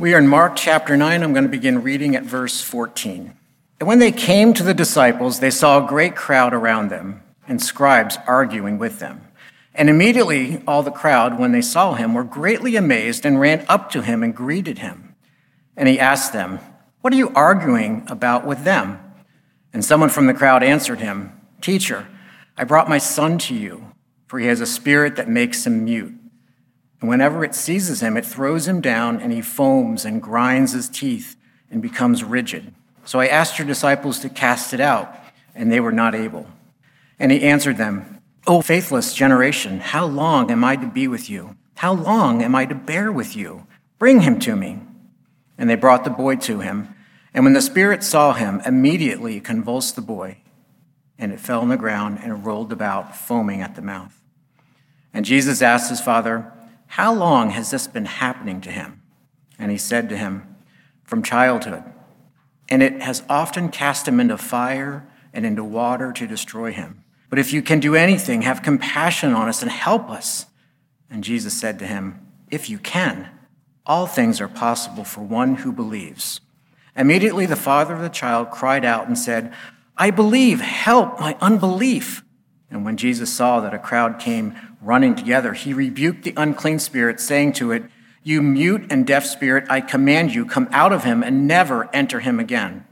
We are in Mark chapter 9. I'm going to begin reading at verse 14. And when they came to the disciples, they saw a great crowd around them and scribes arguing with them. And immediately all the crowd, when they saw him, were greatly amazed and ran up to him and greeted him. And he asked them, What are you arguing about with them? And someone from the crowd answered him, Teacher, I brought my son to you, for he has a spirit that makes him mute. And whenever it seizes him, it throws him down, and he foams and grinds his teeth and becomes rigid. So I asked your disciples to cast it out, and they were not able. And he answered them, O faithless generation, how long am I to be with you? How long am I to bear with you? Bring him to me. And they brought the boy to him. And when the Spirit saw him, immediately convulsed the boy, and it fell on the ground and rolled about, foaming at the mouth. And Jesus asked his father, how long has this been happening to him? And he said to him, From childhood. And it has often cast him into fire and into water to destroy him. But if you can do anything, have compassion on us and help us. And Jesus said to him, If you can, all things are possible for one who believes. Immediately the father of the child cried out and said, I believe, help my unbelief. And when Jesus saw that a crowd came running together, he rebuked the unclean spirit, saying to it, You mute and deaf spirit, I command you, come out of him and never enter him again.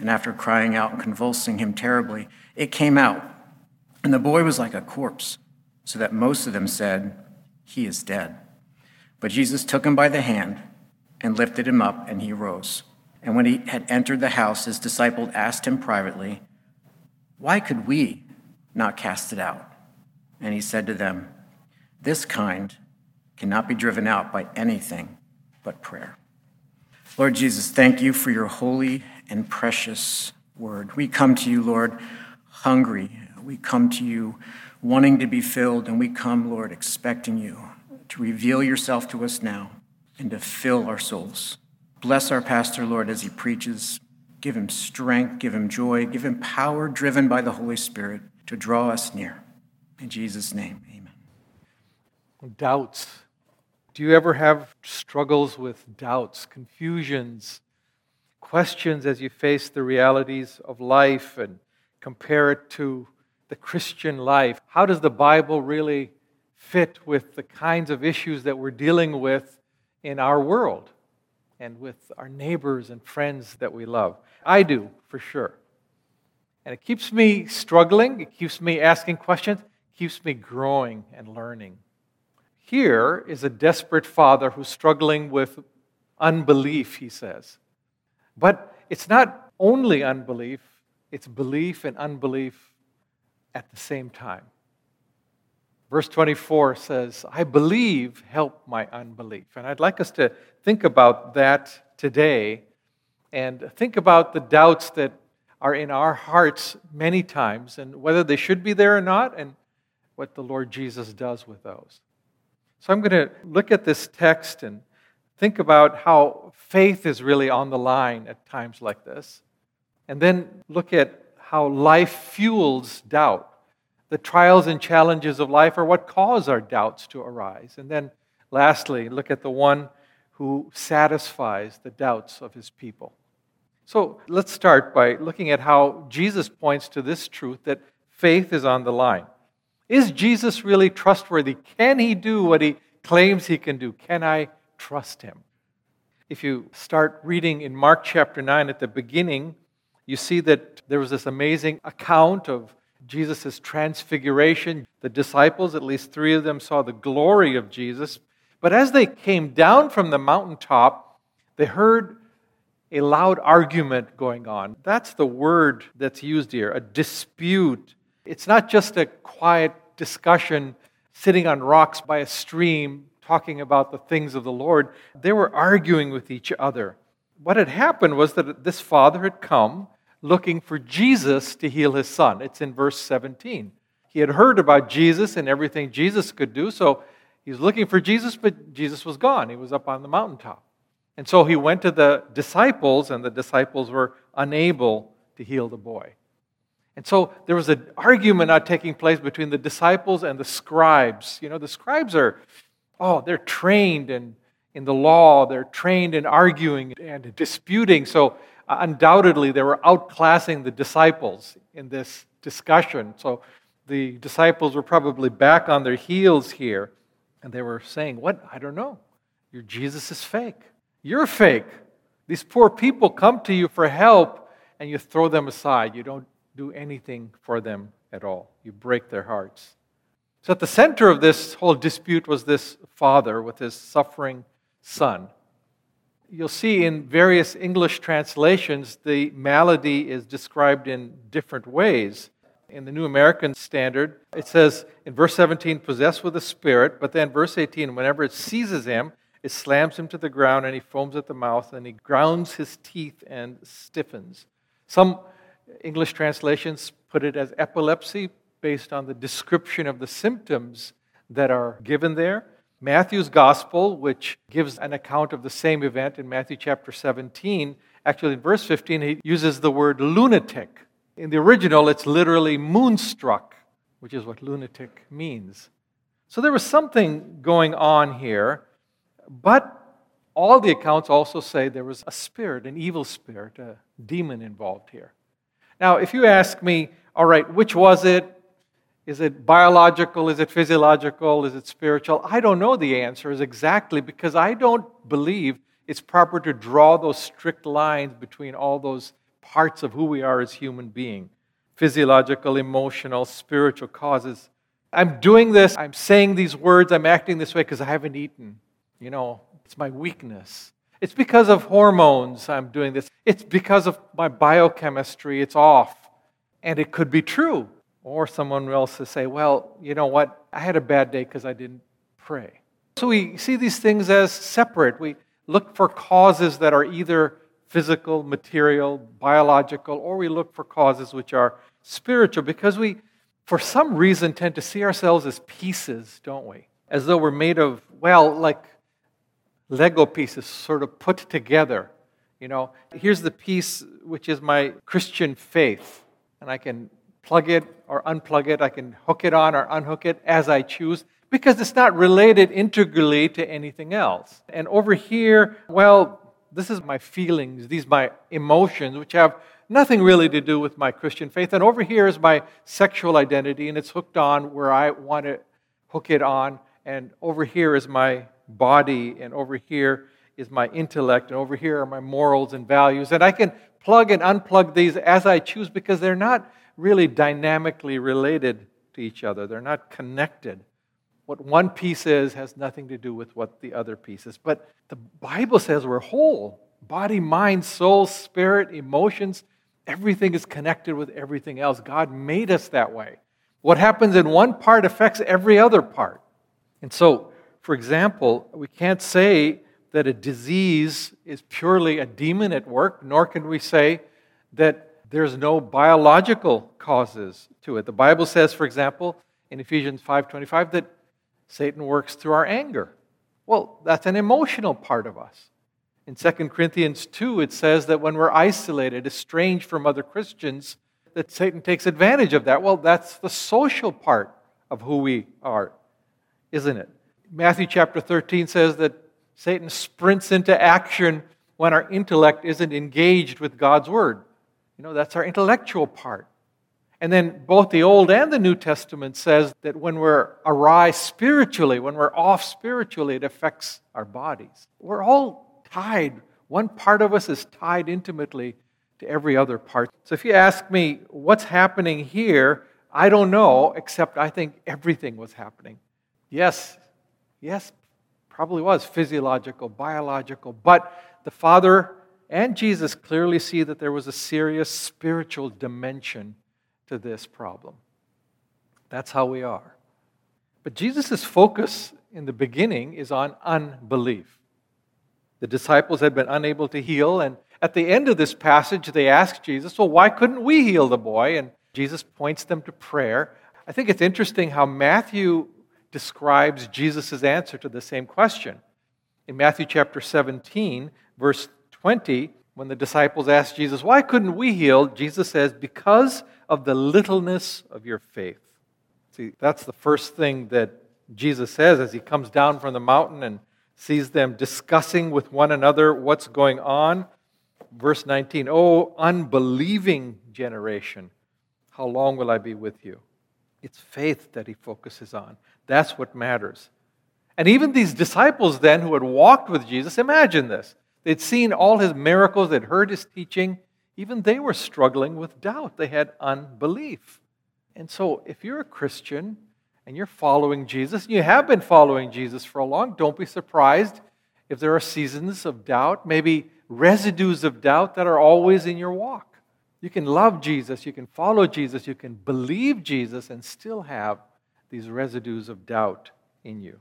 And after crying out and convulsing him terribly, it came out. And the boy was like a corpse, so that most of them said, He is dead. But Jesus took him by the hand and lifted him up, and he rose. And when he had entered the house, his disciples asked him privately, Why could we not cast it out? And he said to them, This kind cannot be driven out by anything but prayer. Lord Jesus, thank you for your holy and precious word. We come to you, Lord, hungry. We come to you wanting to be filled, and we come, Lord, expecting you to reveal yourself to us now and to fill our souls. Bless our pastor, Lord, as he preaches. Give him strength, give him joy, give him power driven by the Holy Spirit to draw us near. In Jesus' name, amen. Doubts. Do you ever have struggles with doubts, confusions, questions as you face the realities of life and compare it to the Christian life? How does the Bible really fit with the kinds of issues that we're dealing with in our world and with our neighbors and friends that we love? I do, for sure. And it keeps me struggling, it keeps me asking questions keeps me growing and learning. Here is a desperate father who's struggling with unbelief, he says. But it's not only unbelief, it's belief and unbelief at the same time. Verse 24 says, I believe, help my unbelief. And I'd like us to think about that today and think about the doubts that are in our hearts many times and whether they should be there or not, and what the Lord Jesus does with those. So I'm going to look at this text and think about how faith is really on the line at times like this, and then look at how life fuels doubt. The trials and challenges of life are what cause our doubts to arise. And then lastly, look at the one who satisfies the doubts of his people. So let's start by looking at how Jesus points to this truth that faith is on the line. Is Jesus really trustworthy? Can he do what he claims he can do? Can I trust him? If you start reading in Mark chapter 9 at the beginning, you see that there was this amazing account of Jesus' transfiguration. The disciples, at least three of them, saw the glory of Jesus. But as they came down from the mountaintop, they heard a loud argument going on. That's the word that's used here a dispute. It's not just a quiet discussion sitting on rocks by a stream talking about the things of the Lord. They were arguing with each other. What had happened was that this father had come looking for Jesus to heal his son. It's in verse 17. He had heard about Jesus and everything Jesus could do, so he was looking for Jesus, but Jesus was gone. He was up on the mountaintop. And so he went to the disciples, and the disciples were unable to heal the boy. And so there was an argument not taking place between the disciples and the scribes. You know, the scribes are, oh, they're trained and, in the law, they're trained in arguing and disputing. So, uh, undoubtedly, they were outclassing the disciples in this discussion. So, the disciples were probably back on their heels here, and they were saying, What? I don't know. Your Jesus is fake. You're fake. These poor people come to you for help, and you throw them aside. You don't do anything for them at all. You break their hearts. So, at the center of this whole dispute was this father with his suffering son. You'll see in various English translations, the malady is described in different ways. In the New American Standard, it says in verse 17, possessed with a spirit, but then verse 18, whenever it seizes him, it slams him to the ground and he foams at the mouth and he grounds his teeth and stiffens. Some English translations put it as epilepsy based on the description of the symptoms that are given there. Matthew's gospel, which gives an account of the same event in Matthew chapter 17, actually in verse 15, he uses the word lunatic. In the original, it's literally moonstruck, which is what lunatic means. So there was something going on here, but all the accounts also say there was a spirit, an evil spirit, a demon involved here. Now, if you ask me, all right, which was it? Is it biological? Is it physiological? Is it spiritual? I don't know the answers exactly because I don't believe it's proper to draw those strict lines between all those parts of who we are as human beings physiological, emotional, spiritual causes. I'm doing this, I'm saying these words, I'm acting this way because I haven't eaten. You know, it's my weakness. It's because of hormones I'm doing this. It's because of my biochemistry, it's off. And it could be true. Or someone else to say, well, you know what? I had a bad day because I didn't pray. So we see these things as separate. We look for causes that are either physical, material, biological, or we look for causes which are spiritual because we, for some reason, tend to see ourselves as pieces, don't we? As though we're made of, well, like Lego pieces sort of put together. You know, here's the piece which is my Christian faith, and I can plug it or unplug it. I can hook it on or unhook it as I choose because it's not related integrally to anything else. And over here, well, this is my feelings, these my emotions, which have nothing really to do with my Christian faith. And over here is my sexual identity, and it's hooked on where I want to hook it on. And over here is my body, and over here is my intellect, and over here are my morals and values. And I can plug and unplug these as I choose because they're not really dynamically related to each other. They're not connected. What one piece is has nothing to do with what the other piece is. But the Bible says we're whole body, mind, soul, spirit, emotions. Everything is connected with everything else. God made us that way. What happens in one part affects every other part. And so, for example, we can't say that a disease is purely a demon at work, nor can we say that there's no biological causes to it. The Bible says, for example, in Ephesians 5:25 that Satan works through our anger. Well, that's an emotional part of us. In 2 Corinthians 2, it says that when we're isolated, estranged from other Christians, that Satan takes advantage of that. Well, that's the social part of who we are, isn't it? Matthew chapter 13 says that Satan sprints into action when our intellect isn't engaged with God's word. You know, that's our intellectual part. And then both the Old and the New Testament says that when we're awry spiritually, when we're off spiritually, it affects our bodies. We're all tied. One part of us is tied intimately to every other part. So if you ask me what's happening here, I don't know, except I think everything was happening. Yes, yes, probably was physiological, biological, but the Father and Jesus clearly see that there was a serious spiritual dimension to this problem. That's how we are. But Jesus' focus in the beginning is on unbelief. The disciples had been unable to heal, and at the end of this passage, they ask Jesus, Well, why couldn't we heal the boy? And Jesus points them to prayer. I think it's interesting how Matthew describes Jesus' answer to the same question. In Matthew chapter 17, verse 20, when the disciples asked Jesus, Why couldn't we heal? Jesus says, Because of the littleness of your faith. See, that's the first thing that Jesus says as he comes down from the mountain and sees them discussing with one another what's going on. Verse 19, Oh, unbelieving generation, how long will I be with you? It's faith that he focuses on. That's what matters. And even these disciples then who had walked with Jesus, imagine this. They'd seen all his miracles, they'd heard his teaching. Even they were struggling with doubt. They had unbelief. And so, if you're a Christian and you're following Jesus, and you have been following Jesus for a long, don't be surprised if there are seasons of doubt, maybe residues of doubt that are always in your walk. You can love Jesus, you can follow Jesus, you can believe Jesus, and still have these residues of doubt in you,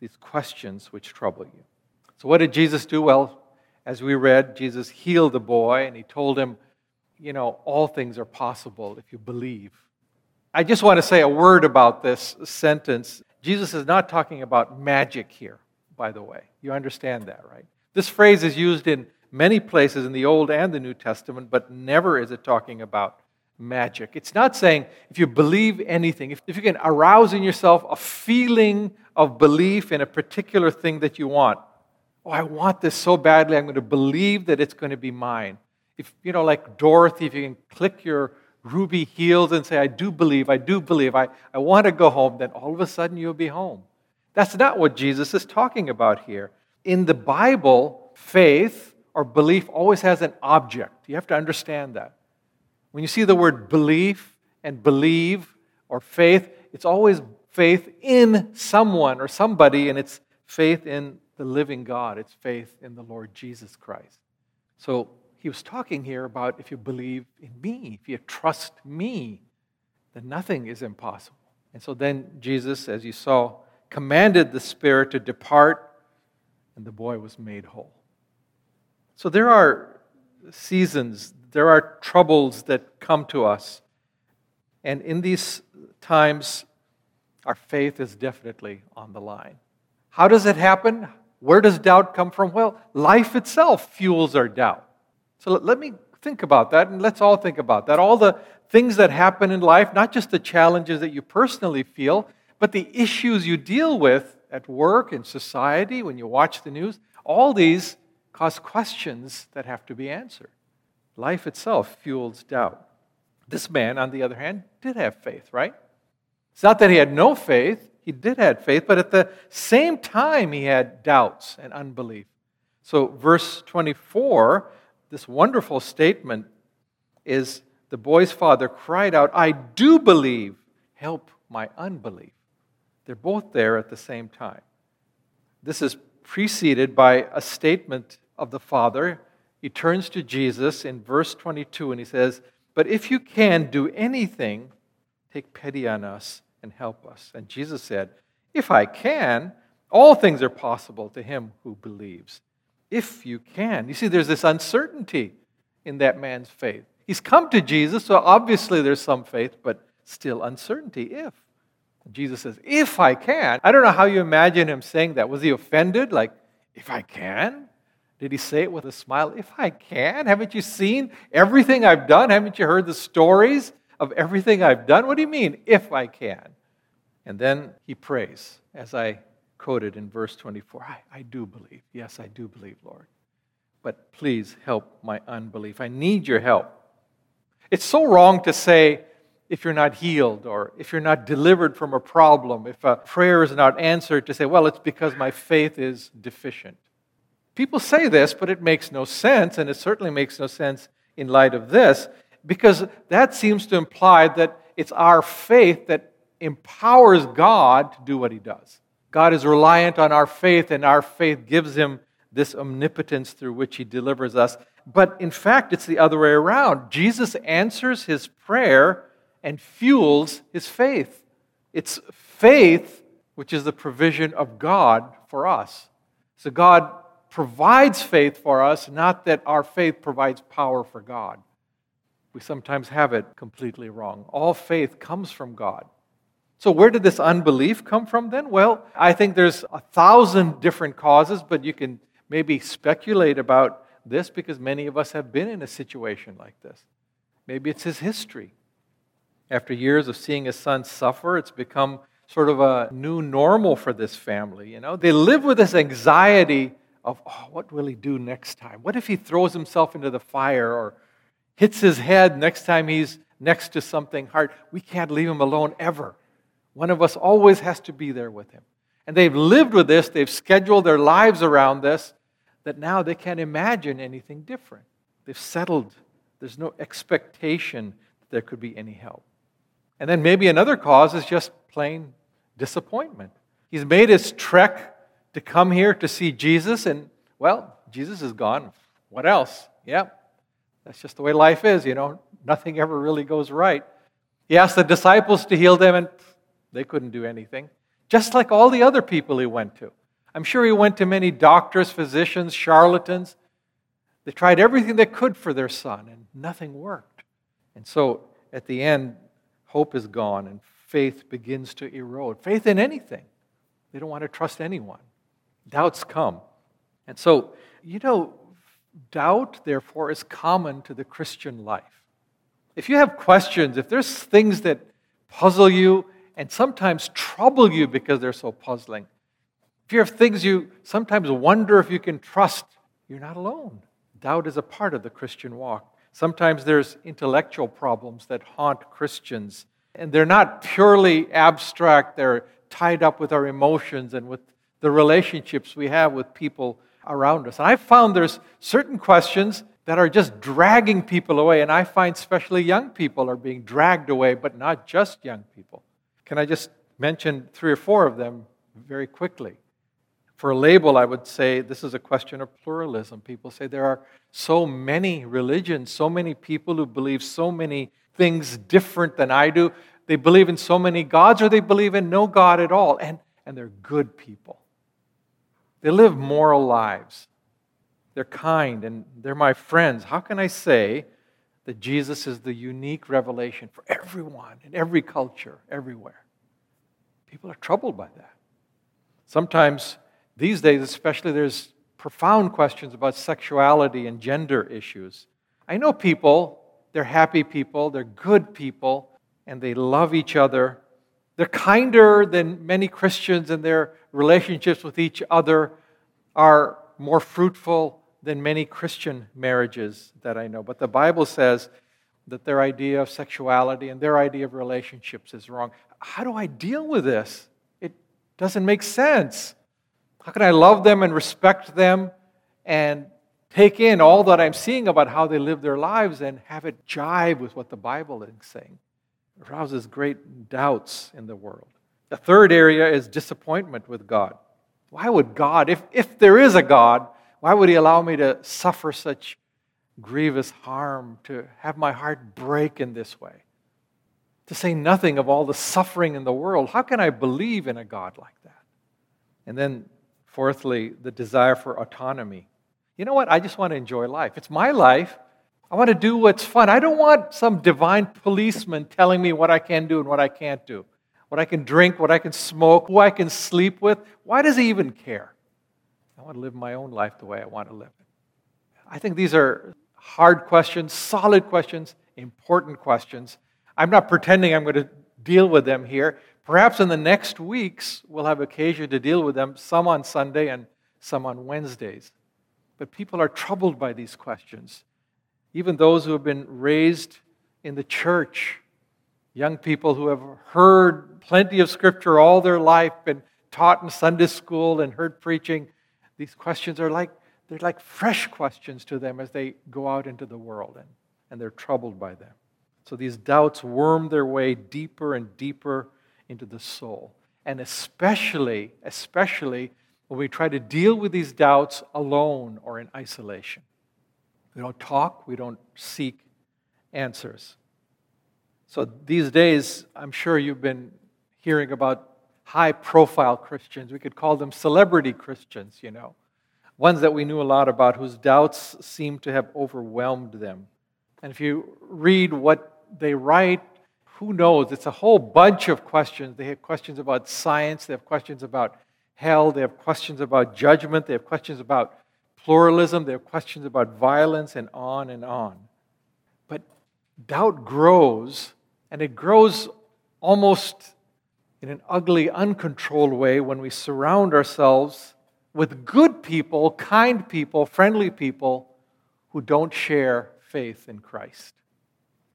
these questions which trouble you. So, what did Jesus do? Well, as we read, Jesus healed the boy and he told him, You know, all things are possible if you believe. I just want to say a word about this sentence. Jesus is not talking about magic here, by the way. You understand that, right? This phrase is used in many places in the Old and the New Testament, but never is it talking about magic. It's not saying if you believe anything, if, if you can arouse in yourself a feeling of belief in a particular thing that you want. Oh, I want this so badly, I'm going to believe that it's going to be mine. If, you know, like Dorothy, if you can click your ruby heels and say, I do believe, I do believe, I, I want to go home, then all of a sudden you'll be home. That's not what Jesus is talking about here. In the Bible, faith or belief always has an object. You have to understand that. When you see the word belief and believe or faith, it's always faith in someone or somebody, and it's faith in the living God. It's faith in the Lord Jesus Christ. So he was talking here about if you believe in me, if you trust me, then nothing is impossible. And so then Jesus, as you saw, commanded the spirit to depart, and the boy was made whole. So there are seasons, there are troubles that come to us. And in these times, our faith is definitely on the line. How does it happen? Where does doubt come from? Well, life itself fuels our doubt. So let me think about that, and let's all think about that. All the things that happen in life, not just the challenges that you personally feel, but the issues you deal with at work, in society, when you watch the news, all these cause questions that have to be answered. Life itself fuels doubt. This man, on the other hand, did have faith, right? It's not that he had no faith, he did have faith, but at the same time he had doubts and unbelief. So, verse 24, this wonderful statement is the boy's father cried out, I do believe, help my unbelief. They're both there at the same time. This is preceded by a statement of the Father, he turns to Jesus in verse 22 and he says, But if you can do anything, take pity on us and help us. And Jesus said, If I can, all things are possible to him who believes. If you can. You see, there's this uncertainty in that man's faith. He's come to Jesus, so obviously there's some faith, but still uncertainty. If. Jesus says, If I can. I don't know how you imagine him saying that. Was he offended? Like, if I can? Did he say it with a smile? If I can, haven't you seen everything I've done? Haven't you heard the stories of everything I've done? What do you mean, if I can? And then he prays, as I quoted in verse 24 I, I do believe. Yes, I do believe, Lord. But please help my unbelief. I need your help. It's so wrong to say, if you're not healed or if you're not delivered from a problem, if a prayer is not answered, to say, well, it's because my faith is deficient. People say this, but it makes no sense, and it certainly makes no sense in light of this, because that seems to imply that it's our faith that empowers God to do what he does. God is reliant on our faith, and our faith gives him this omnipotence through which he delivers us. But in fact, it's the other way around. Jesus answers his prayer and fuels his faith. It's faith which is the provision of God for us. So God provides faith for us, not that our faith provides power for God. We sometimes have it completely wrong. All faith comes from God. So, where did this unbelief come from then? Well, I think there's a thousand different causes, but you can maybe speculate about this because many of us have been in a situation like this. Maybe it's his history. After years of seeing his son suffer, it's become sort of a new normal for this family. You know, they live with this anxiety of, oh, what will he do next time? What if he throws himself into the fire or hits his head next time he's next to something hard? We can't leave him alone ever. One of us always has to be there with him. And they've lived with this, they've scheduled their lives around this, that now they can't imagine anything different. They've settled. There's no expectation that there could be any help. And then maybe another cause is just plain disappointment. He's made his trek to come here to see Jesus, and well, Jesus is gone. What else? Yep. That's just the way life is, you know. Nothing ever really goes right. He asked the disciples to heal them, and they couldn't do anything. Just like all the other people he went to. I'm sure he went to many doctors, physicians, charlatans. They tried everything they could for their son, and nothing worked. And so at the end, hope is gone, and faith begins to erode. Faith in anything. They don't want to trust anyone. Doubts come. And so, you know, doubt, therefore, is common to the Christian life. If you have questions, if there's things that puzzle you and sometimes trouble you because they're so puzzling, if you have things you sometimes wonder if you can trust, you're not alone. Doubt is a part of the Christian walk. Sometimes there's intellectual problems that haunt Christians and they're not purely abstract, they're tied up with our emotions and with the relationships we have with people around us. And I found there's certain questions that are just dragging people away, and I find especially young people are being dragged away, but not just young people. Can I just mention three or four of them very quickly? For a label, I would say this is a question of pluralism. People say there are so many religions, so many people who believe so many things different than I do. They believe in so many gods, or they believe in no God at all. And, and they're good people. They live moral lives. They're kind and they're my friends. How can I say that Jesus is the unique revelation for everyone in every culture, everywhere? People are troubled by that. Sometimes, these days especially, there's profound questions about sexuality and gender issues. I know people they're happy people, they're good people, and they love each other. They're kinder than many Christians, and their relationships with each other are more fruitful than many Christian marriages that I know. But the Bible says that their idea of sexuality and their idea of relationships is wrong. How do I deal with this? It doesn't make sense. How can I love them and respect them and take in all that I'm seeing about how they live their lives and have it jive with what the Bible is saying. It arouses great doubts in the world. The third area is disappointment with God. Why would God, if, if there is a God, why would He allow me to suffer such grievous harm, to have my heart break in this way? To say nothing of all the suffering in the world. How can I believe in a God like that? And then, fourthly, the desire for autonomy you know what? I just want to enjoy life. It's my life. I want to do what's fun. I don't want some divine policeman telling me what I can do and what I can't do, what I can drink, what I can smoke, who I can sleep with. Why does he even care? I want to live my own life the way I want to live it. I think these are hard questions, solid questions, important questions. I'm not pretending I'm going to deal with them here. Perhaps in the next weeks, we'll have occasion to deal with them, some on Sunday and some on Wednesdays. But people are troubled by these questions. Even those who have been raised in the church, young people who have heard plenty of scripture all their life, been taught in Sunday school and heard preaching, these questions are like they're like fresh questions to them as they go out into the world and, and they're troubled by them. So these doubts worm their way deeper and deeper into the soul. And especially, especially when we try to deal with these doubts alone or in isolation. We don't talk, we don't seek answers. So these days, I'm sure you've been hearing about high profile Christians. We could call them celebrity Christians, you know. Ones that we knew a lot about whose doubts seem to have overwhelmed them. And if you read what they write, who knows? It's a whole bunch of questions. They have questions about science, they have questions about hell. They have questions about judgment. They have questions about pluralism. They have questions about violence, and on and on. But doubt grows, and it grows almost in an ugly, uncontrolled way when we surround ourselves with good people, kind people, friendly people who don't share faith in Christ.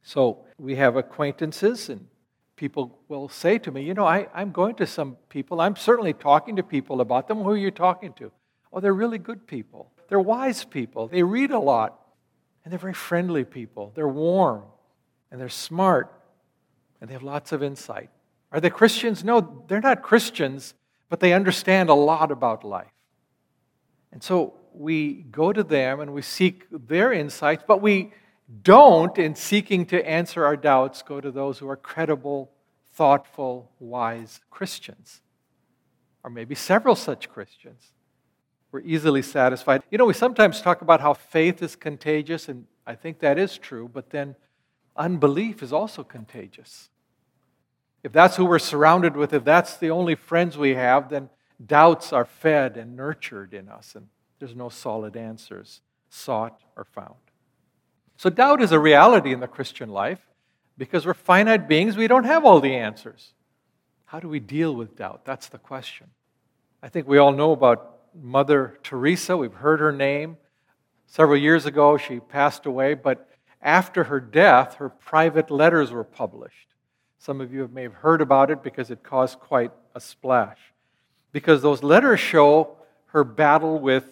So we have acquaintances, and people will say to me, You know, I, am going to some people. I'm certainly talking to people about them. Who are you talking to? Oh, they're really good people. They're wise people. They read a lot. And they're very friendly people. They're warm. And they're smart. And they have lots of insight. Are they Christians? No, they're not Christians, but they understand a lot about life. And so we go to them and we seek their insights, but we don't, in seeking to answer our doubts, go to those who are credible, thoughtful, wise Christians. Or maybe several such Christians. We're easily satisfied. You know, we sometimes talk about how faith is contagious, and I think that is true, but then unbelief is also contagious. If that's who we're surrounded with, if that's the only friends we have, then doubts are fed and nurtured in us, and there's no solid answers sought or found. So, doubt is a reality in the Christian life because we're finite beings, we don't have all the answers. How do we deal with doubt? That's the question. I think we all know about Mother Teresa. We've heard her name. Several years ago, she passed away, but after her death, her private letters were published. Some of you may have heard about it because it caused quite a splash. Because those letters show her battle with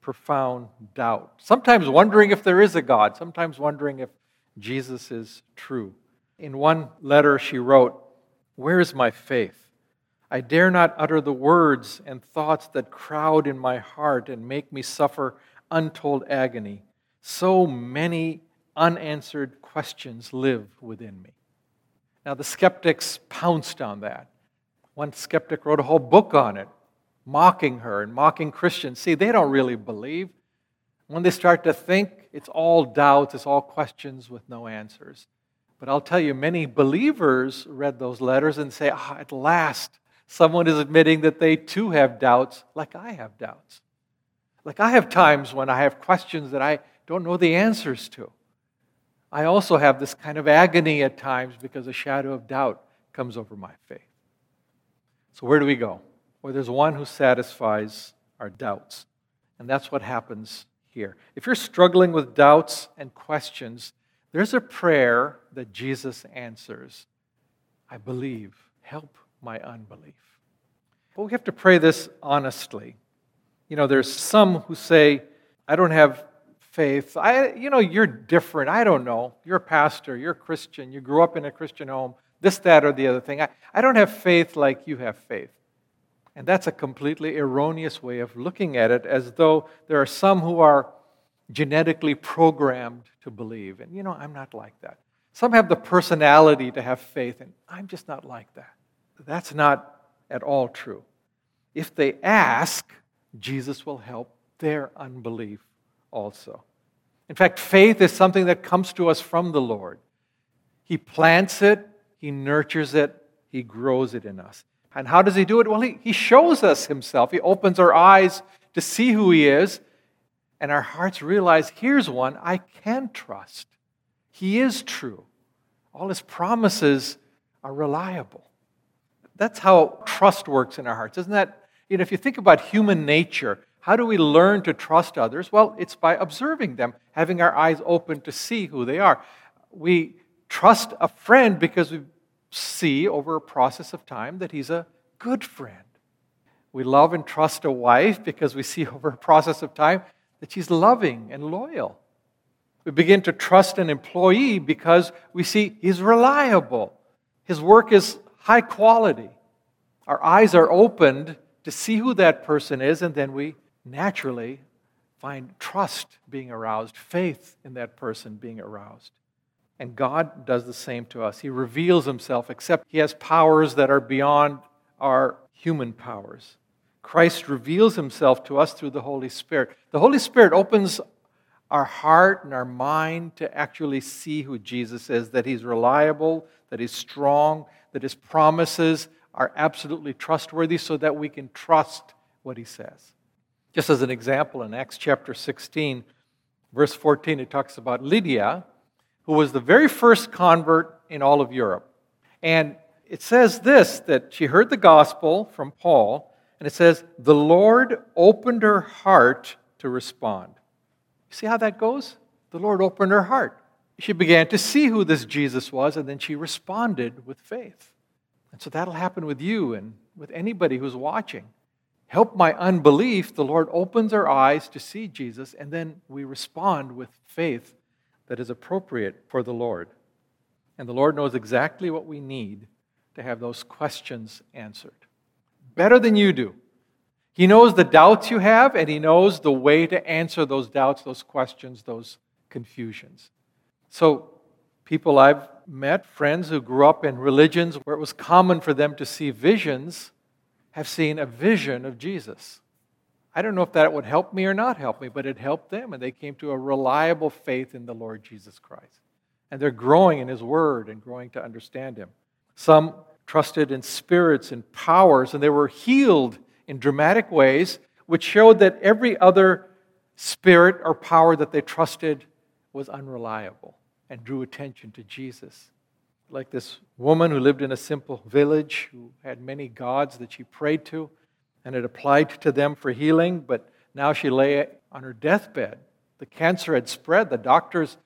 profound doubt. Sometimes wondering if there is a God, sometimes wondering if Jesus is true. In one letter, she wrote, Where is my faith? I dare not utter the words and thoughts that crowd in my heart and make me suffer untold agony. So many unanswered questions live within me. Now, the skeptics pounced on that. One skeptic wrote a whole book on it mocking her and mocking Christians. See, they don't really believe. When they start to think, it's all doubts, it's all questions with no answers. But I'll tell you, many believers read those letters and say, ah, at last, someone is admitting that they too have doubts, like I have doubts. Like I have times when I have questions that I don't know the answers to. I also have this kind of agony at times because a shadow of doubt comes over my faith. So, where do we go? Well, there's one who satisfies our doubts. And that's what happens here. If you're struggling with doubts and questions, there's a prayer that Jesus answers I believe, help my unbelief. But we have to pray this honestly. You know, there's some who say, I don't have faith. I, you know, you're different. I don't know. You're a pastor. You're a Christian. You grew up in a Christian home. This, that, or the other thing. I, I don't have faith like you have faith. And that's a completely erroneous way of looking at it, as though there are some who are genetically programmed to believe. And you know, I'm not like that. Some have the personality to have faith, and I'm just not like that. That's not at all true. If they ask, Jesus will help their unbelief also. In fact, faith is something that comes to us from the Lord. He plants it, He nurtures it, He grows it in us. And how does he do it? Well, he, he shows us himself. He opens our eyes to see who he is, and our hearts realize here's one I can trust. He is true. All his promises are reliable. That's how trust works in our hearts. Isn't that, you know, if you think about human nature, how do we learn to trust others? Well, it's by observing them, having our eyes open to see who they are. We trust a friend because we see over a process of time that he's a good friend. We love and trust a wife because we see over a process of time that she's loving and loyal. We begin to trust an employee because we see he's reliable. His work is high quality. Our eyes are opened to see who that person is, and then we naturally find trust being aroused, faith in that person being aroused. And God does the same to us. He reveals himself, except he has powers that are beyond our human powers. Christ reveals himself to us through the Holy Spirit. The Holy Spirit opens our heart and our mind to actually see who Jesus is, that he's reliable, that he's strong, that his promises are absolutely trustworthy so that we can trust what he says. Just as an example, in Acts chapter 16, verse 14, it talks about Lydia who was the very first convert in all of Europe. And it says this that she heard the gospel from Paul, and it says, The Lord opened her heart to respond. You see how that goes? The Lord opened her heart. She began to see who this Jesus was, and then she responded with faith. And so that'll happen with you and with anybody who's watching. Help my unbelief. The Lord opens our eyes to see Jesus, and then we respond with faith that is appropriate for the Lord. And the Lord knows exactly what we need to have those questions answered. Better than you do. He knows the doubts you have, and He knows the way to answer those doubts, those questions, those confusions. So, people I've met, friends who grew up in religions where it was common for them to see visions, have seen a vision of Jesus. I don't know if that would help me or not help me, but it helped them, and they came to a reliable faith in the Lord Jesus Christ. And they're growing in His Word and growing to understand Him. Some trusted in spirits and powers, and they were healed in dramatic ways, which showed that every other spirit or power that they trusted was unreliable and drew attention to Jesus. Like this woman who lived in a simple village who had many gods that she prayed to, and it applied to them for healing, but now she lay on her deathbed. The cancer had spread. The doctors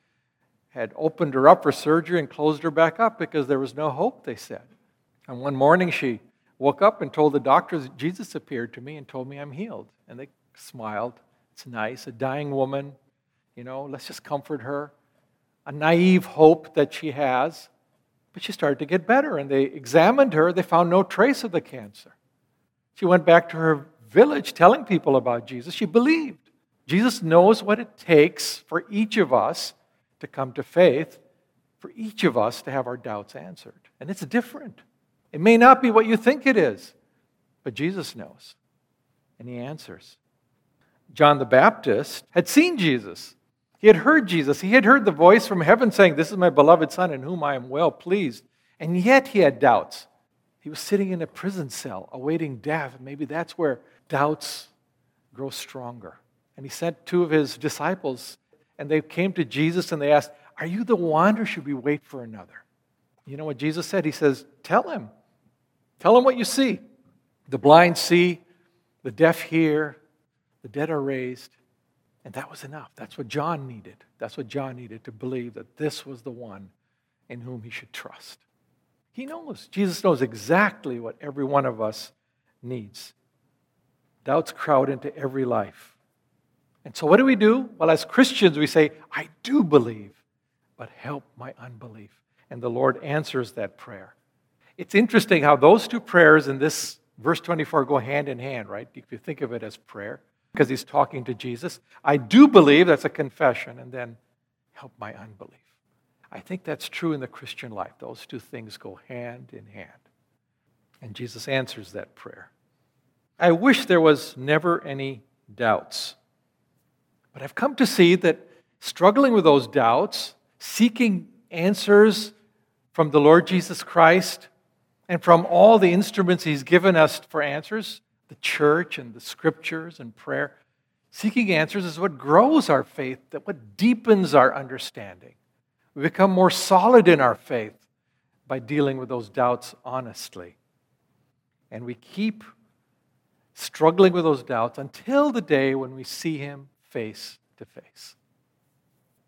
had opened her up for surgery and closed her back up because there was no hope, they said. And one morning she woke up and told the doctors, Jesus appeared to me and told me I'm healed. And they smiled. It's nice. A dying woman, you know, let's just comfort her a naive hope that she has. But she started to get better, and they examined her. They found no trace of the cancer. She went back to her village telling people about Jesus. She believed. Jesus knows what it takes for each of us to come to faith, for each of us to have our doubts answered. And it's different. It may not be what you think it is, but Jesus knows, and He answers. John the Baptist had seen Jesus. He had heard Jesus. He had heard the voice from heaven saying, This is my beloved Son in whom I am well pleased. And yet he had doubts. He was sitting in a prison cell awaiting death. Maybe that's where doubts grow stronger. And he sent two of his disciples, and they came to Jesus and they asked, Are you the one, or should we wait for another? You know what Jesus said? He says, Tell him. Tell him what you see. The blind see, the deaf hear, the dead are raised. And that was enough. That's what John needed. That's what John needed to believe that this was the one in whom he should trust. He knows. Jesus knows exactly what every one of us needs. Doubts crowd into every life. And so, what do we do? Well, as Christians, we say, I do believe, but help my unbelief. And the Lord answers that prayer. It's interesting how those two prayers in this verse 24 go hand in hand, right? If you think of it as prayer because he's talking to Jesus. I do believe that's a confession, and then help my unbelief. I think that's true in the Christian life. Those two things go hand in hand. And Jesus answers that prayer. I wish there was never any doubts. But I've come to see that struggling with those doubts, seeking answers from the Lord Jesus Christ and from all the instruments He's given us for answers, the church and the scriptures and prayer. Seeking answers is what grows our faith, that what deepens our understanding. We become more solid in our faith by dealing with those doubts honestly. And we keep struggling with those doubts until the day when we see Him face to face.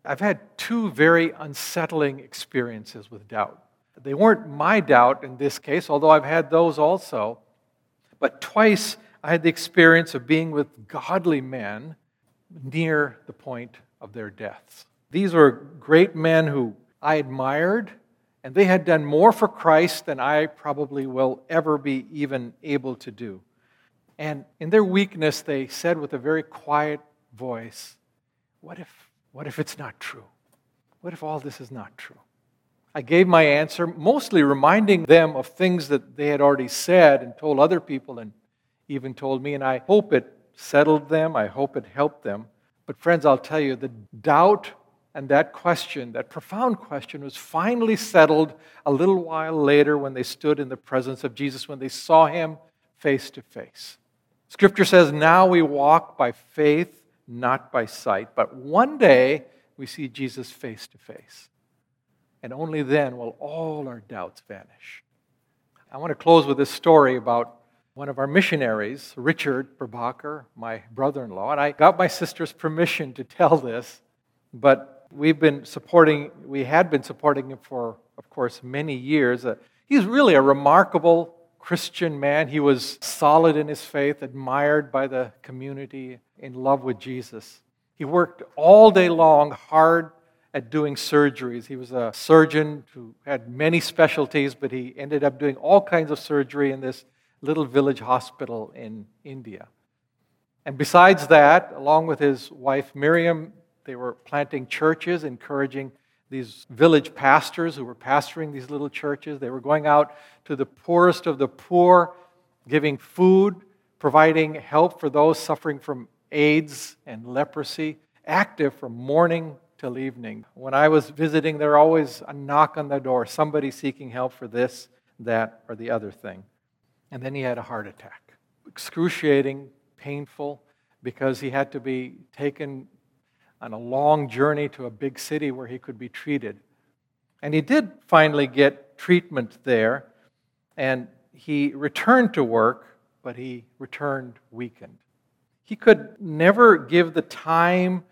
I've had two very unsettling experiences with doubt. They weren't my doubt in this case, although I've had those also. But twice I had the experience of being with godly men near the point of their deaths. These were great men who I admired, and they had done more for Christ than I probably will ever be even able to do. And in their weakness, they said with a very quiet voice, What if, what if it's not true? What if all this is not true? I gave my answer, mostly reminding them of things that they had already said and told other people and even told me. And I hope it settled them. I hope it helped them. But, friends, I'll tell you, the doubt and that question, that profound question, was finally settled a little while later when they stood in the presence of Jesus, when they saw him face to face. Scripture says, Now we walk by faith, not by sight. But one day we see Jesus face to face. And only then will all our doubts vanish. I want to close with this story about one of our missionaries, Richard Prabhakar, my brother in law. And I got my sister's permission to tell this, but we've been supporting, we had been supporting him for, of course, many years. Uh, he's really a remarkable Christian man. He was solid in his faith, admired by the community, in love with Jesus. He worked all day long, hard at doing surgeries. He was a surgeon who had many specialties, but he ended up doing all kinds of surgery in this little village hospital in India. And besides that, along with his wife Miriam, they were planting churches, encouraging these village pastors who were pastoring these little churches. They were going out to the poorest of the poor, giving food, providing help for those suffering from AIDS and leprosy, active from morning till evening. When I was visiting, there always a knock on the door, somebody seeking help for this, that, or the other thing. And then he had a heart attack. Excruciating, painful, because he had to be taken on a long journey to a big city where he could be treated. And he did finally get treatment there, and he returned to work, but he returned weakened. He could never give the time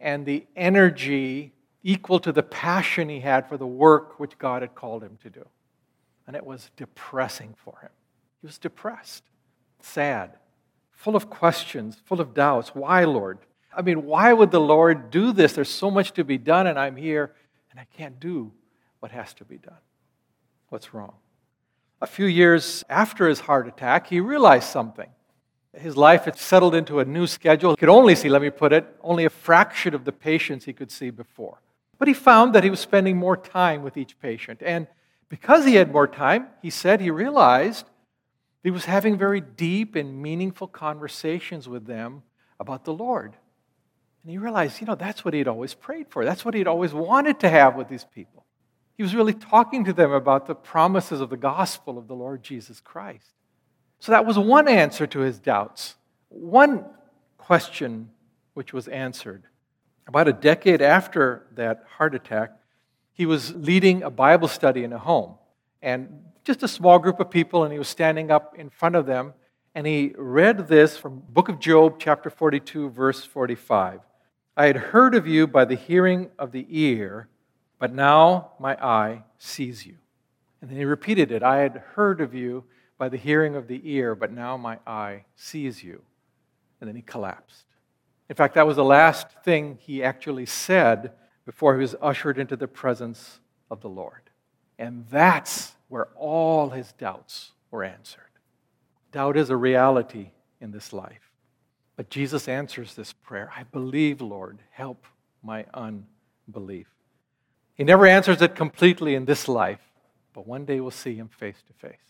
and the energy equal to the passion he had for the work which God had called him to do. And it was depressing for him. He was depressed, sad, full of questions, full of doubts. Why, Lord? I mean, why would the Lord do this? There's so much to be done, and I'm here, and I can't do what has to be done. What's wrong? A few years after his heart attack, he realized something. His life had settled into a new schedule. He could only see, let me put it, only a fraction of the patients he could see before. But he found that he was spending more time with each patient. And because he had more time, he said he realized he was having very deep and meaningful conversations with them about the Lord. And he realized, you know, that's what he'd always prayed for. That's what he'd always wanted to have with these people. He was really talking to them about the promises of the gospel of the Lord Jesus Christ. So that was one answer to his doubts. One question which was answered. About a decade after that heart attack, he was leading a Bible study in a home. And just a small group of people, and he was standing up in front of them, and he read this from book of Job, chapter 42, verse 45. I had heard of you by the hearing of the ear, but now my eye sees you. And then he repeated it I had heard of you by the hearing of the ear, but now my eye sees you. And then he collapsed. In fact, that was the last thing he actually said before he was ushered into the presence of the Lord. And that's where all his doubts were answered. Doubt is a reality in this life. But Jesus answers this prayer I believe, Lord, help my unbelief. He never answers it completely in this life, but one day we'll see him face to face.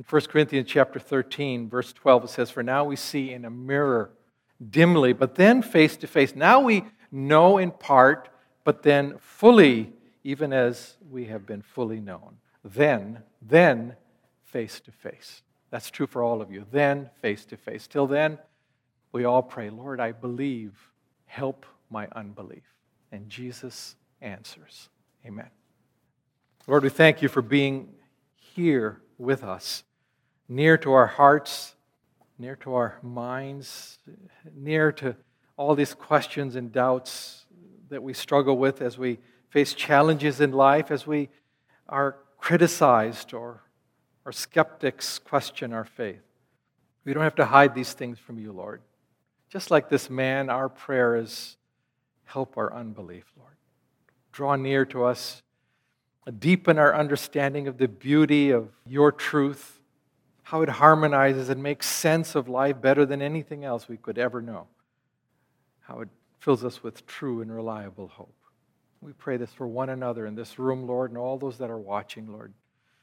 In 1 Corinthians chapter 13, verse 12, it says, For now we see in a mirror dimly, but then face to face. Now we know in part, but then fully, even as we have been fully known. Then, then face to face. That's true for all of you. Then face to face. Till then, we all pray, Lord, I believe, help my unbelief. And Jesus answers. Amen. Lord, we thank you for being here with us, near to our hearts, near to our minds, near to all these questions and doubts that we struggle with as we face challenges in life, as we are criticized or, or skeptics question our faith. We don't have to hide these things from you, Lord. Just like this man, our prayer is help our unbelief, Lord. Draw near to us deepen our understanding of the beauty of your truth, how it harmonizes and makes sense of life better than anything else we could ever know, how it fills us with true and reliable hope. We pray this for one another in this room, Lord, and all those that are watching, Lord.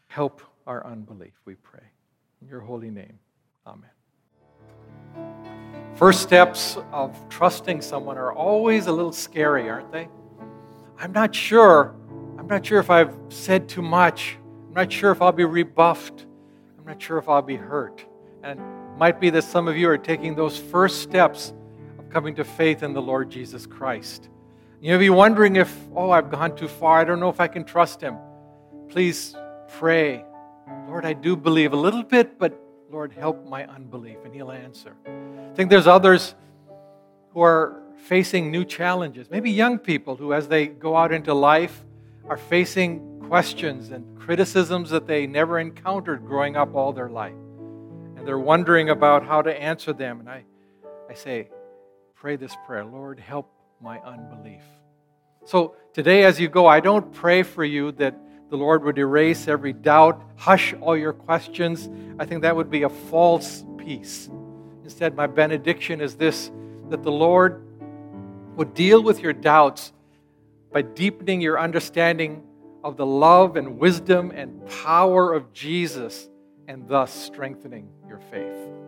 Help our unbelief, we pray. In your holy name, amen. First steps of trusting someone are always a little scary, aren't they? I'm not sure I'm not sure if I've said too much. I'm not sure if I'll be rebuffed. Not sure if I'll be hurt. And it might be that some of you are taking those first steps of coming to faith in the Lord Jesus Christ. You may be wondering if, oh, I've gone too far. I don't know if I can trust him. Please pray. Lord, I do believe a little bit, but Lord, help my unbelief. And He'll answer. I think there's others who are facing new challenges, maybe young people who, as they go out into life, are facing questions and criticisms that they never encountered growing up all their life. And they're wondering about how to answer them. And I, I say, pray this prayer Lord, help my unbelief. So today, as you go, I don't pray for you that the Lord would erase every doubt, hush all your questions. I think that would be a false peace. Instead, my benediction is this that the Lord would deal with your doubts by deepening your understanding of the love and wisdom and power of Jesus and thus strengthening your faith.